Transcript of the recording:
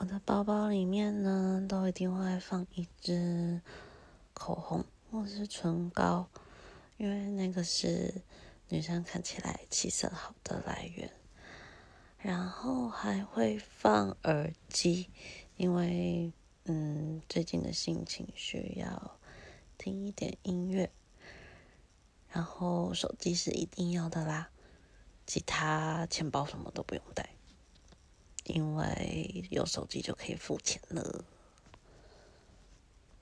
我的包包里面呢，都一定会放一支口红或是唇膏，因为那个是女生看起来气色好的来源。然后还会放耳机，因为嗯，最近的心情需要听一点音乐。然后手机是一定要的啦，其他钱包什么都不用带。因为有手机就可以付钱了。